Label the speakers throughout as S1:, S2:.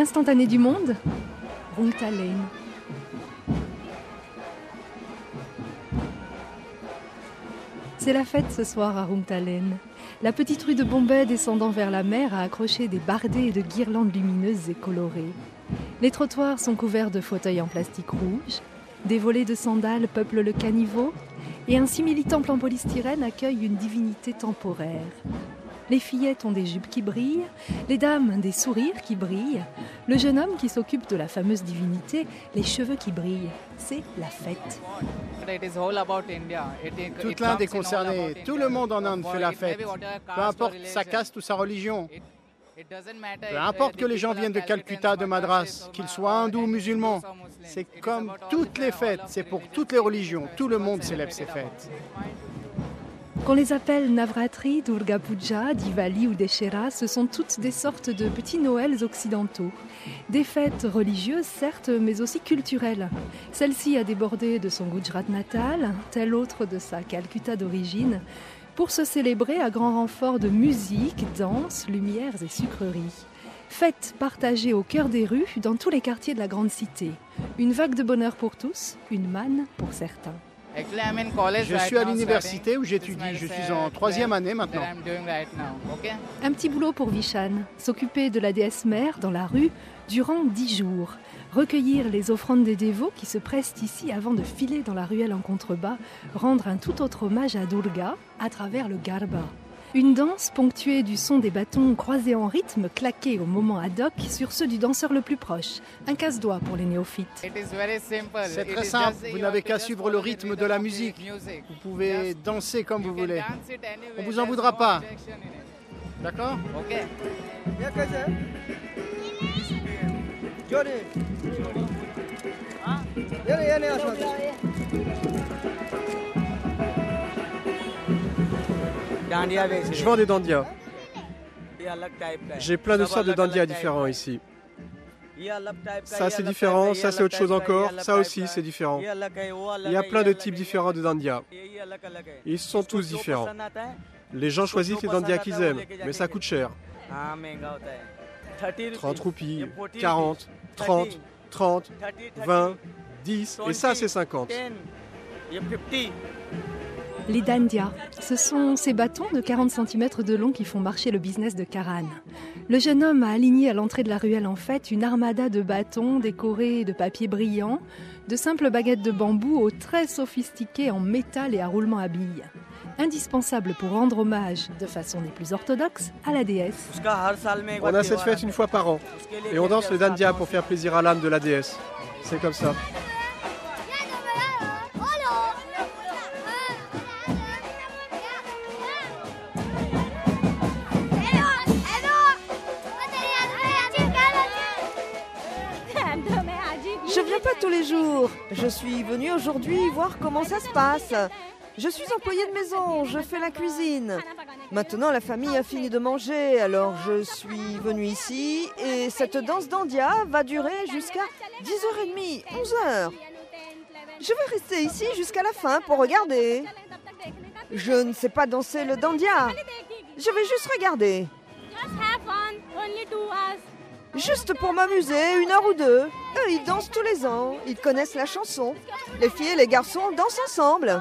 S1: Instantané du monde Rungtalen. C'est la fête ce soir à Rungtalen. La petite rue de Bombay descendant vers la mer a accroché des bardées de guirlandes lumineuses et colorées. Les trottoirs sont couverts de fauteuils en plastique rouge, des volets de sandales peuplent le caniveau, et un simili-temple en polystyrène accueille une divinité temporaire. Les fillettes ont des jupes qui brillent, les dames des sourires qui brillent, le jeune homme qui s'occupe de la fameuse divinité, les cheveux qui brillent. C'est la fête.
S2: Toute l'Inde est concernée, tout le monde en Inde fait la fête, peu importe sa caste ou sa religion. Peu importe que les gens viennent de Calcutta, de Madras, qu'ils soient hindous ou musulmans, c'est comme toutes les fêtes, c'est pour toutes les religions, tout le monde célèbre ces fêtes.
S1: Qu'on les appelle Navratri, Durga Puja, Diwali ou Deshera, ce sont toutes des sortes de petits Noëls occidentaux. Des fêtes religieuses, certes, mais aussi culturelles. Celle-ci a débordé de son Gujarat natal, telle autre de sa Calcutta d'origine, pour se célébrer à grand renfort de musique, danse, lumières et sucreries. Fête partagée au cœur des rues, dans tous les quartiers de la grande cité. Une vague de bonheur pour tous, une manne pour certains.
S2: Je suis à l'université où j'étudie. Je suis en troisième année maintenant.
S1: Un petit boulot pour Vishan, s'occuper de la déesse mère dans la rue durant dix jours. Recueillir les offrandes des dévots qui se pressent ici avant de filer dans la ruelle en contrebas, rendre un tout autre hommage à Durga à travers le Garba. Une danse ponctuée du son des bâtons croisés en rythme, claqués au moment ad hoc sur ceux du danseur le plus proche. Un casse-doigt pour les néophytes.
S2: C'est très simple, vous n'avez qu'à suivre le rythme de la musique. Vous pouvez danser comme vous voulez. On vous en voudra pas. D'accord
S3: Je vends des dandias. J'ai plein de sortes de dandias différents ici. Ça c'est différent, ça c'est autre chose encore, ça aussi c'est différent. Il y a plein de types différents de dandias. Ils sont tous différents. Les gens choisissent les dandias qu'ils aiment, mais ça coûte cher. 30 roupies, 40, 30, 30, 20, 10, et ça c'est 50.
S1: Les dandias, ce sont ces bâtons de 40 cm de long qui font marcher le business de Karan. Le jeune homme a aligné à l'entrée de la ruelle en fait une armada de bâtons décorés de papier brillant, de simples baguettes de bambou aux très sophistiqués en métal et à roulement à billes. Indispensable pour rendre hommage, de façon des plus orthodoxe, à la déesse.
S3: On a cette fête une fois par an, et on danse le dandia pour faire plaisir à l'âme de la déesse. C'est comme ça.
S4: Je suis venue aujourd'hui voir comment ça se passe. Je suis employée de maison, je fais la cuisine. Maintenant, la famille a fini de manger, alors je suis venue ici et cette danse d'Andia va durer jusqu'à 10h30, 11h. Je vais rester ici jusqu'à la fin pour regarder. Je ne sais pas danser le dandia. Je vais juste regarder. Juste pour m'amuser, une heure ou deux. Eux, ils dansent tous les ans. Ils connaissent la chanson. Les filles et les garçons dansent ensemble.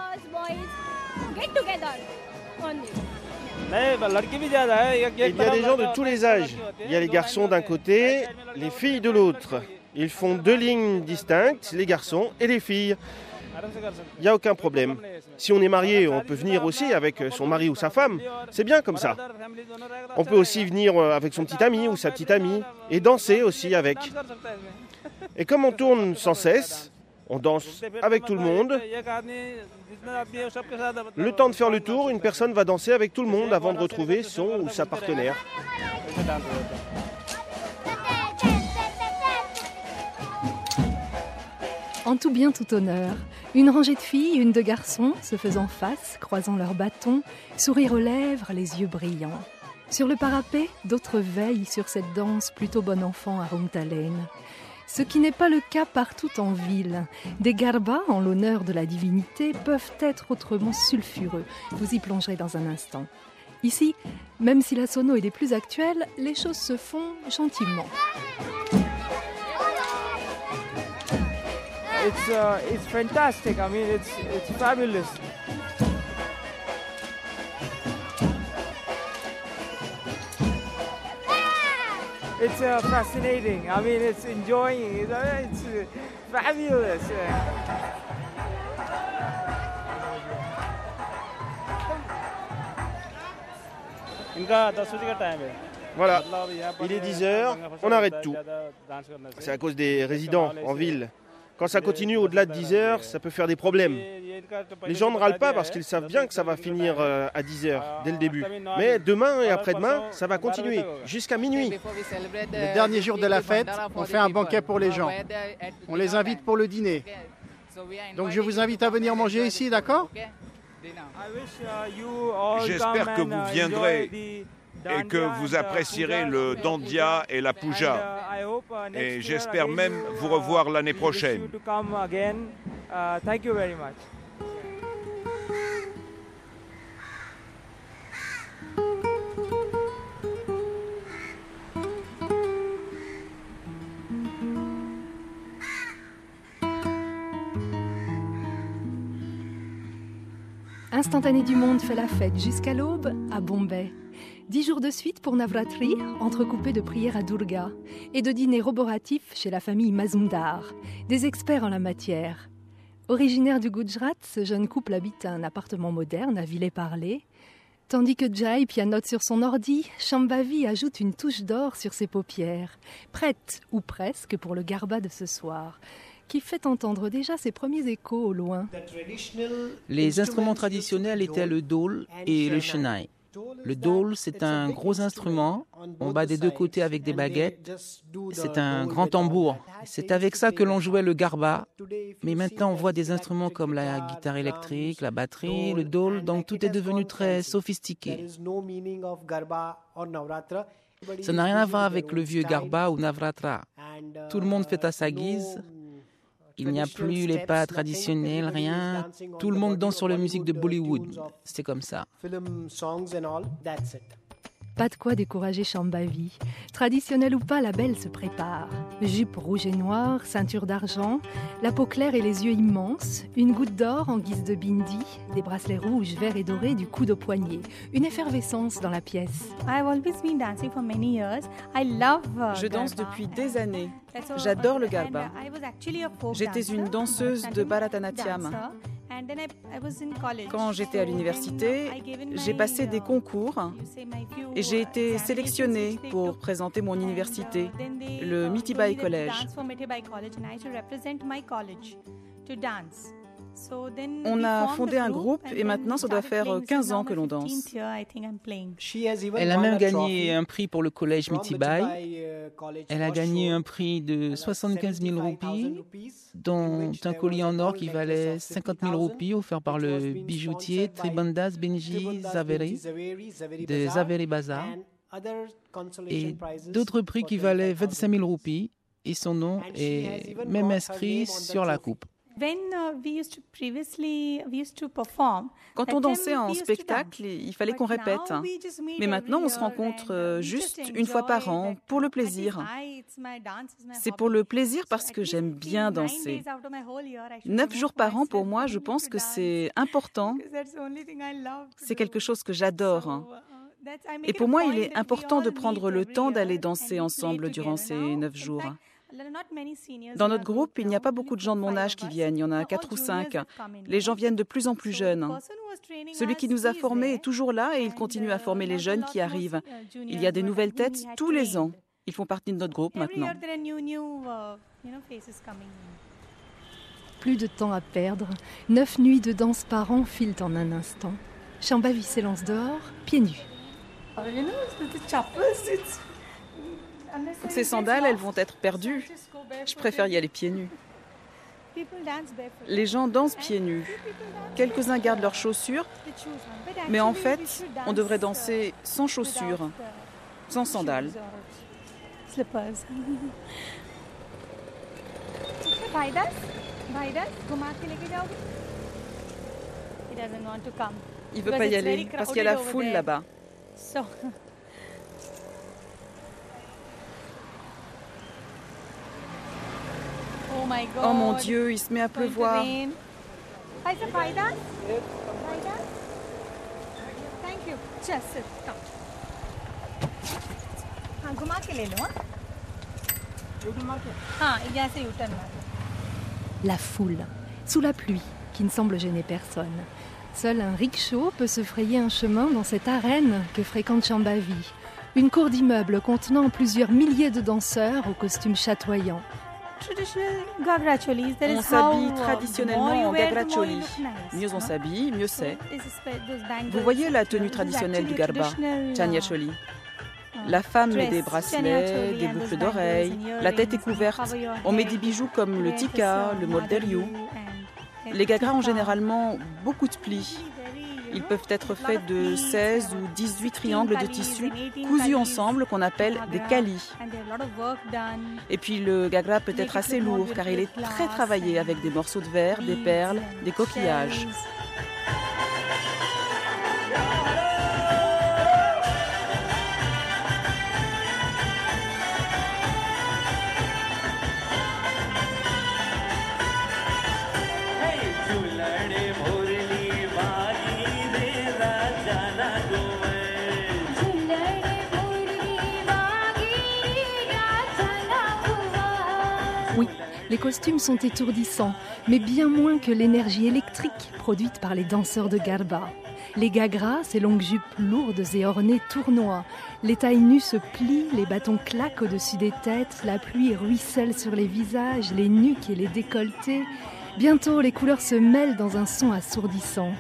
S5: Il y a des gens de tous les âges. Il y a les garçons d'un côté, les filles de l'autre. Ils font deux lignes distinctes, les garçons et les filles. Il n'y a aucun problème. Si on est marié, on peut venir aussi avec son mari ou sa femme. C'est bien comme ça. On peut aussi venir avec son petit ami ou sa petite amie et danser aussi avec. Et comme on tourne sans cesse, on danse avec tout le monde. Le temps de faire le tour, une personne va danser avec tout le monde avant de retrouver son ou sa partenaire.
S1: En tout bien, tout honneur. Une rangée de filles, une de garçons, se faisant face, croisant leurs bâtons, sourire aux lèvres, les yeux brillants. Sur le parapet, d'autres veillent sur cette danse plutôt bon enfant à Rumtalen. Ce qui n'est pas le cas partout en ville. Des garbas en l'honneur de la divinité peuvent être autrement sulfureux. Vous y plongerez dans un instant. Ici, même si la sono est des plus actuelles, les choses se font gentiment.
S6: It's uh, it's fantastic. I mean, it's it's fabulous. It's uh, fascinating. I mean, it's enjoying. It's, uh, it's uh, fabulous.
S5: Voilà, il est 10h, on arrête tout. C'est à cause des résidents en ville. Quand ça continue au-delà de 10 heures, ça peut faire des problèmes. Les gens ne râlent pas parce qu'ils savent bien que ça va finir euh, à 10 heures dès le début. Mais demain et après-demain, ça va continuer jusqu'à minuit.
S2: Le dernier jour de la fête, on fait un banquet pour les gens. On les invite pour le dîner. Donc je vous invite à venir manger ici, d'accord?
S7: J'espère que vous viendrez et que vous apprécierez le dandia et la puja. Et j'espère même vous revoir l'année prochaine.
S1: Instantané du Monde fait la fête jusqu'à l'aube à Bombay. Dix jours de suite pour Navratri, entrecoupés de prières à Durga et de dîners roboratifs chez la famille Mazumdar, des experts en la matière. Originaire du Gujarat, ce jeune couple habite un appartement moderne à Villers-Parlé. Tandis que Jai pianote sur son ordi, Shambhavi ajoute une touche d'or sur ses paupières, prête ou presque pour le garba de ce soir qui fait entendre déjà ses premiers échos au loin.
S8: Les instruments traditionnels étaient le dol et le chenai. Le dol, c'est un gros instrument. On bat des deux côtés avec des baguettes. C'est un grand tambour. C'est avec ça que l'on jouait le garba. Mais maintenant, on voit des instruments comme la guitare électrique, la batterie, le dol. Donc tout est devenu très sophistiqué. Ça n'a rien à voir avec le vieux garba ou navratra. Tout le monde fait à sa guise. Il n'y a plus les pas traditionnels, rien. Tout le monde danse sur la musique de Bollywood. C'est comme ça.
S1: Pas de quoi décourager Shambhavi. Traditionnelle ou pas, la belle se prépare. Jupe rouge et noire, ceinture d'argent, la peau claire et les yeux immenses, une goutte d'or en guise de bindi, des bracelets rouges, verts et dorés du coude au poignet. Une effervescence dans la pièce.
S9: Je danse depuis des années. J'adore le garba. J'étais une danseuse de Bharatanatyam. Quand j'étais à l'université, j'ai passé des concours et j'ai été sélectionnée pour présenter mon université, le Mitibai College. On a fondé un groupe et maintenant ça doit faire 15 ans que l'on danse.
S8: Elle a même gagné un prix pour le collège Mitibai. Elle a gagné un prix de 75 000 roupies, dont un collier en or qui valait 50 000 roupies offert par le bijoutier Tribandas Benji Zaveri de Zaveri Bazaar. et d'autres prix qui valaient 25 000 roupies et son nom est même inscrit sur la coupe.
S9: Quand on dansait en spectacle, il fallait qu'on répète. Mais maintenant, on se rencontre euh, juste une fois par an pour le plaisir. C'est pour le plaisir parce que j'aime bien danser. Neuf jours par an, pour moi, je pense que c'est important. C'est quelque chose que j'adore. Uh, Et pour moi, il est important de prendre le temps d'aller danser ensemble durant ces neuf jours. Dans notre groupe, il n'y a pas beaucoup de gens de mon âge qui viennent, il y en a quatre ou cinq. Les gens viennent de plus en plus jeunes. Celui qui nous a formés est toujours là et il continue à uh, former les jeunes qui arrivent. Uh, il y a des nouvelles têtes tous les ans. Ils font partie de notre groupe maintenant. Uh,
S1: plus de temps à perdre. Neuf nuits de danse par an filent en un instant. Chambavi s'élance dehors, pieds nus.
S9: Ces sandales, elles vont être perdues. Je préfère y aller pieds nus. Les gens dansent pieds nus. Quelques-uns gardent leurs chaussures, mais en fait, on devrait danser sans chaussures, sans sandales. Il veut pas y aller parce qu'il y a la foule là-bas. Oh mon Dieu, il se met à pleuvoir.
S1: La foule, sous la pluie, qui ne semble gêner personne. Seul un rickshaw peut se frayer un chemin dans cette arène que fréquente Chambavi. Une cour d'immeubles contenant plusieurs milliers de danseurs aux costumes chatoyants.
S9: On s'habille traditionnellement en gagracholi. Mieux on s'habille, mieux c'est. Vous voyez la tenue traditionnelle du garba, chanyacholi. La femme met des bracelets, des boucles d'oreilles, la tête est couverte. On met des bijoux comme le tika, le molderiu. Les gagras ont généralement beaucoup de plis. Ils peuvent être faits de 16 ou 18 triangles de tissu cousus ensemble qu'on appelle des kalis. Et puis le gagra peut être assez lourd car il est très travaillé avec des morceaux de verre, des perles, des coquillages.
S1: Les costumes sont étourdissants, mais bien moins que l'énergie électrique produite par les danseurs de Garba. Les gagras, ces longues jupes lourdes et ornées tournoient. Les tailles nues se plient, les bâtons claquent au-dessus des têtes, la pluie ruisselle sur les visages, les nuques et les décolletés. Bientôt, les couleurs se mêlent dans un son assourdissant.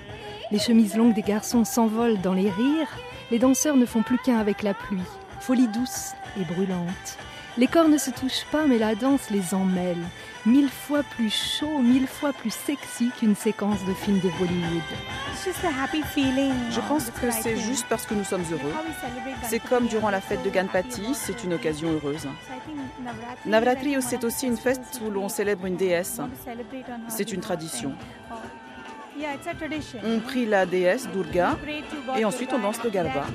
S1: Les chemises longues des garçons s'envolent dans les rires. Les danseurs ne font plus qu'un avec la pluie. Folie douce et brûlante. Les corps ne se touchent pas, mais la danse les emmêle. Mille fois plus chaud, mille fois plus sexy qu'une séquence de film de Bollywood.
S9: Je pense que c'est juste parce que nous sommes heureux. C'est comme durant la fête de Ganpati, c'est une occasion heureuse. Navratri, c'est aussi une fête où l'on célèbre une déesse. C'est une tradition. On prie la déesse Durga et ensuite on danse le garba.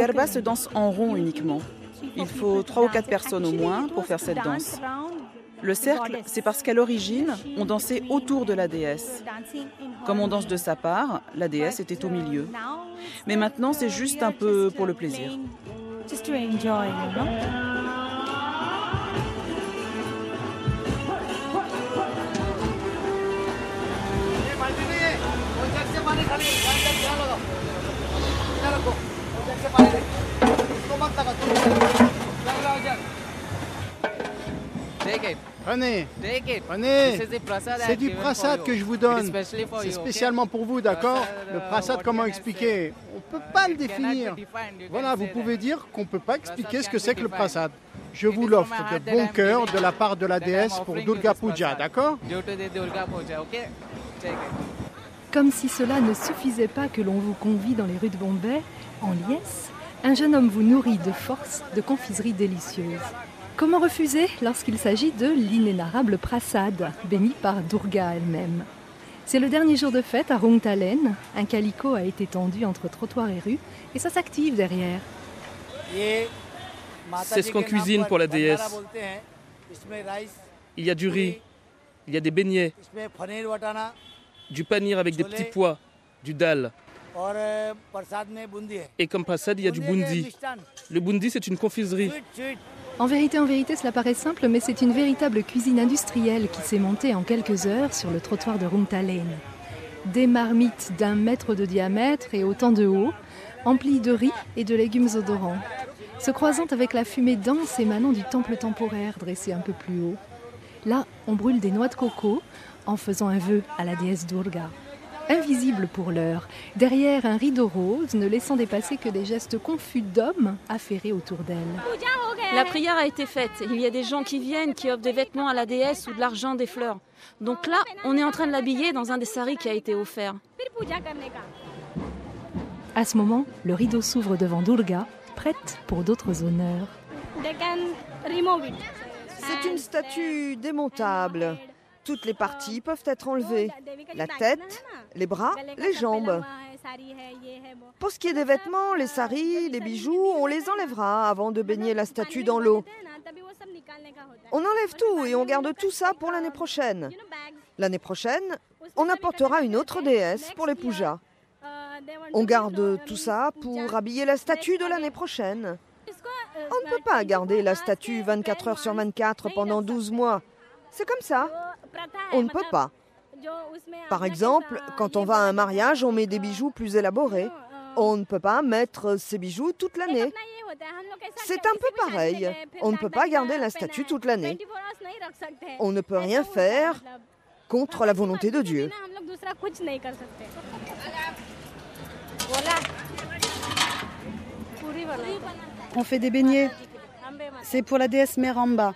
S9: Garba se danse en rond uniquement. Il faut trois ou quatre personnes au moins pour faire cette danse. Le cercle, c'est parce qu'à l'origine, on dansait autour de la déesse. Comme on danse de sa part, la déesse était au milieu. Mais maintenant, c'est juste un peu pour le plaisir.
S2: Prenez. C'est du prasad que je vous donne. C'est spécialement pour vous, d'accord Le prasad, comment expliquer On ne peut pas le définir. Voilà, vous pouvez dire qu'on ne peut pas expliquer ce que c'est que le prasad. Je vous l'offre de bon cœur de la part de la déesse pour Durga Puja, d'accord
S1: Comme si cela ne suffisait pas que l'on vous convie dans les rues de Bombay, en liesse, un jeune homme vous nourrit de force de confiseries délicieuses. Comment refuser lorsqu'il s'agit de l'inénarrable prasad, béni par Durga elle-même? C'est le dernier jour de fête à Rungtalen. Un calico a été tendu entre trottoir et rue et ça s'active derrière.
S10: C'est ce qu'on cuisine pour la déesse. Il y a du riz, il y a des beignets, du panir avec des petits pois, du dal. Et comme prasad, il y a du bundi. Le bundi, c'est une confiserie.
S1: En vérité, en vérité, cela paraît simple, mais c'est une véritable cuisine industrielle qui s'est montée en quelques heures sur le trottoir de Lane. Des marmites d'un mètre de diamètre et autant de haut, emplies de riz et de légumes odorants, se croisant avec la fumée dense émanant du temple temporaire dressé un peu plus haut. Là, on brûle des noix de coco en faisant un vœu à la déesse Durga. invisible pour l'heure, derrière un rideau rose, ne laissant dépasser que des gestes confus d'hommes affairés autour d'elle.
S11: La prière a été faite. Il y a des gens qui viennent, qui offrent des vêtements à la déesse ou de l'argent, des fleurs. Donc là, on est en train de l'habiller dans un des saris qui a été offert.
S1: À ce moment, le rideau s'ouvre devant Durga, prête pour d'autres honneurs.
S4: C'est une statue démontable. Toutes les parties peuvent être enlevées. La tête, les bras, les jambes. Pour ce qui est des vêtements, les saris, les bijoux, on les enlèvera avant de baigner la statue dans l'eau. On enlève tout et on garde tout ça pour l'année prochaine. L'année prochaine, on apportera une autre déesse pour les pujas. On garde tout ça pour habiller la statue de l'année prochaine. On ne peut pas garder la statue 24 heures sur 24 pendant 12 mois. C'est comme ça. On ne peut pas. Par exemple, quand on va à un mariage, on met des bijoux plus élaborés. On ne peut pas mettre ces bijoux toute l'année. C'est un peu pareil. On ne peut pas garder la statue toute l'année. On ne peut rien faire contre la volonté de Dieu.
S12: On fait des beignets. C'est pour la déesse Meramba.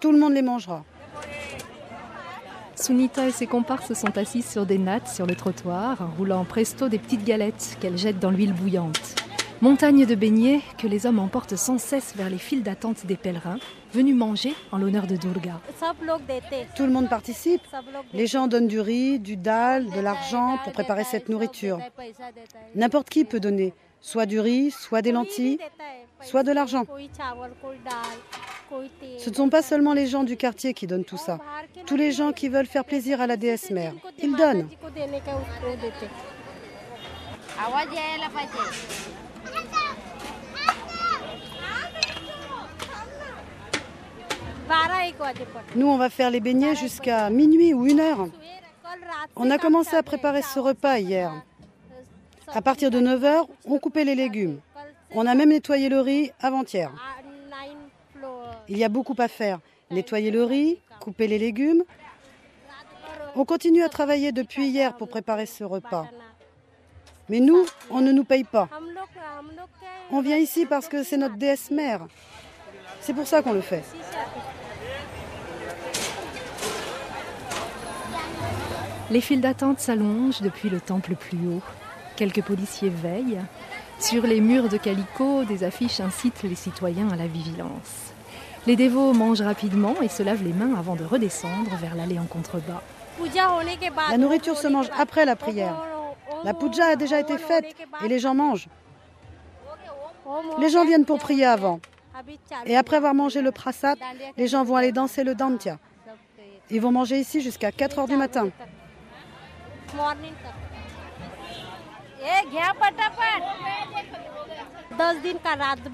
S12: Tout le monde les mangera.
S1: Sunita et ses comparses sont assises sur des nattes sur le trottoir, roulant presto des petites galettes qu'elles jettent dans l'huile bouillante. Montagne de beignets que les hommes emportent sans cesse vers les files d'attente des pèlerins, venus manger en l'honneur de Durga.
S12: Tout le monde participe. Les gens donnent du riz, du dal, de l'argent pour préparer cette nourriture. N'importe qui peut donner, soit du riz, soit des lentilles, soit de l'argent. Ce ne sont pas seulement les gens du quartier qui donnent tout ça. Tous les gens qui veulent faire plaisir à la déesse mère, ils donnent. Nous, on va faire les beignets jusqu'à minuit ou une heure. On a commencé à préparer ce repas hier. À partir de 9h, on coupait les légumes. On a même nettoyé le riz avant-hier. Il y a beaucoup à faire. Nettoyer le riz, couper les légumes. On continue à travailler depuis hier pour préparer ce repas. Mais nous, on ne nous paye pas. On vient ici parce que c'est notre déesse mère. C'est pour ça qu'on le fait.
S1: Les files d'attente s'allongent depuis le temple plus haut. Quelques policiers veillent. Sur les murs de calico, des affiches incitent les citoyens à la vigilance. Les dévots mangent rapidement et se lavent les mains avant de redescendre vers l'allée en contrebas.
S12: La nourriture se mange après la prière. La puja a déjà été faite et les gens mangent. Les gens viennent pour prier avant. Et après avoir mangé le prasad, les gens vont aller danser le dantia. Ils vont manger ici jusqu'à 4 heures du matin.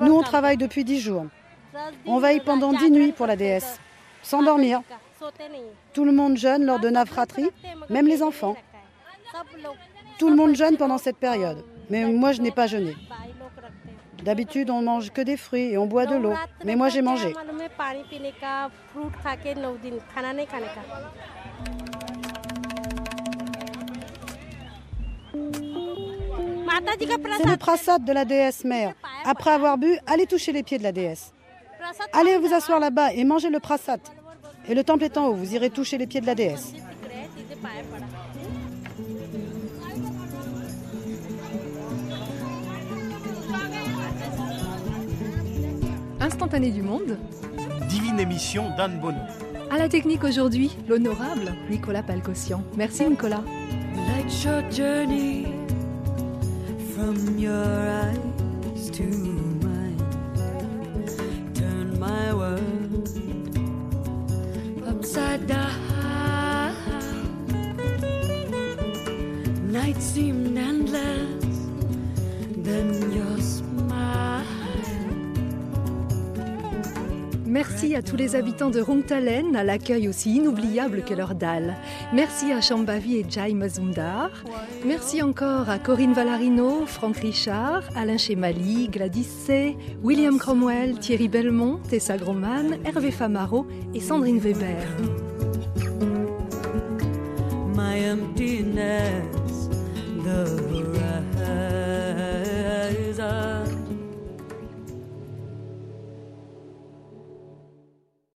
S12: Nous, on travaille depuis 10 jours. On veille pendant 10 nuits pour la déesse, sans dormir. Tout le monde jeûne lors de Navratri, même les enfants. Tout le monde jeûne pendant cette période, mais moi je n'ai pas jeûné. D'habitude, on mange que des fruits et on boit de l'eau, mais moi j'ai mangé. C'est le prasad de la déesse mère. Après avoir bu, allez toucher les pieds de la déesse. Allez vous asseoir là-bas et mangez le prasad. Et le temple est en haut, vous irez toucher les pieds de la déesse.
S1: Instantané du monde.
S13: Divine émission d'Anne Bonneau.
S1: À la technique aujourd'hui, l'honorable Nicolas Palcossian. Merci Nicolas. From your eyes to mine. Turn my world upside down. Night seemed endless, then Merci à tous les habitants de Rungtalen, à l'accueil aussi inoubliable que leur dalle. Merci à Chambavi et Jai Mazumdar. Merci encore à Corinne Valarino, Franck Richard, Alain Chemali, Gladys C., William Cromwell, Thierry Belmont, Tessa Groman, Hervé Famaro et Sandrine Weber.